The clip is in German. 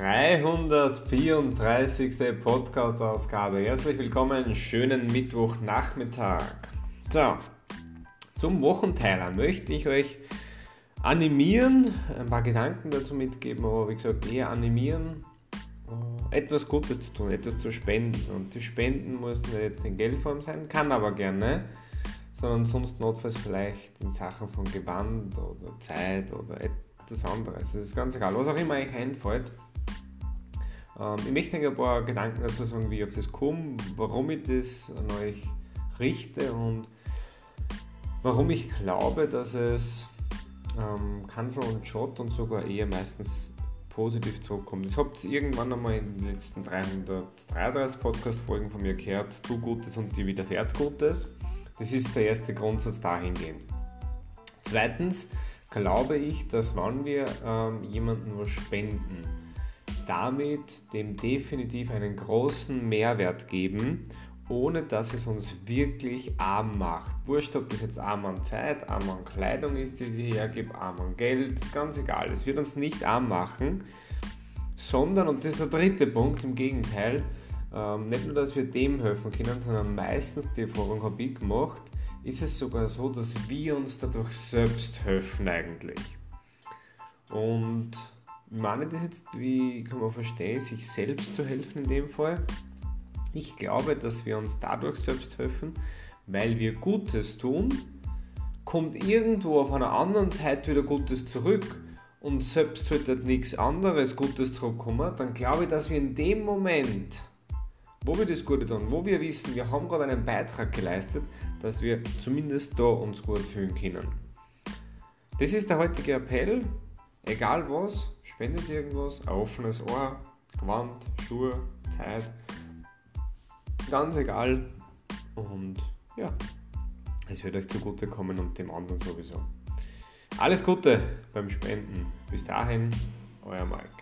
334. Podcast-Ausgabe. Herzlich willkommen, schönen Mittwochnachmittag. So, zum Wochenteiler möchte ich euch animieren, ein paar Gedanken dazu mitgeben, aber wie gesagt, eher animieren, äh, etwas Gutes zu tun, etwas zu spenden. Und die Spenden muss nicht jetzt in Geldform sein, kann aber gerne, sondern sonst notfalls vielleicht in Sachen von Gewand oder Zeit oder etwas anderes. Es ist ganz egal, was auch immer euch einfällt. Ähm, ich möchte ein paar Gedanken dazu sagen, wie ich auf das komme, warum ich das an euch richte und warum ich glaube, dass es ähm, Control und Shot und sogar eher meistens positiv zurückkommt. Das habt ihr irgendwann einmal in den letzten 333 Podcast-Folgen von mir gehört, tu Gutes und dir widerfährt Gutes. Das ist der erste Grundsatz dahingehend. Zweitens glaube ich, dass wenn wir ähm, jemandem was spenden, damit dem definitiv einen großen Mehrwert geben, ohne dass es uns wirklich arm macht. Wurscht, ob das jetzt arm an Zeit, arm an Kleidung ist, die sie hergibt, arm an Geld, ist ganz egal. Es wird uns nicht arm machen, sondern, und das ist der dritte Punkt, im Gegenteil, ähm, nicht nur, dass wir dem helfen können, sondern meistens, die Erfahrung habe ich gemacht, ist es sogar so, dass wir uns dadurch selbst helfen eigentlich. Und meine das jetzt, wie kann man verstehen, sich selbst zu helfen in dem Fall? Ich glaube, dass wir uns dadurch selbst helfen, weil wir Gutes tun, kommt irgendwo auf einer anderen Seite wieder Gutes zurück und selbst sollte nichts anderes Gutes zurückkommen, dann glaube ich, dass wir in dem Moment, wo wir das Gute tun, wo wir wissen, wir haben gerade einen Beitrag geleistet, dass wir zumindest da uns gut fühlen können. Das ist der heutige Appell. Egal was, spendet irgendwas, ein offenes Ohr, Gewand, Schuhe, Zeit, ganz egal. Und ja, es wird euch zugutekommen und dem anderen sowieso. Alles Gute beim Spenden. Bis dahin, euer Mike.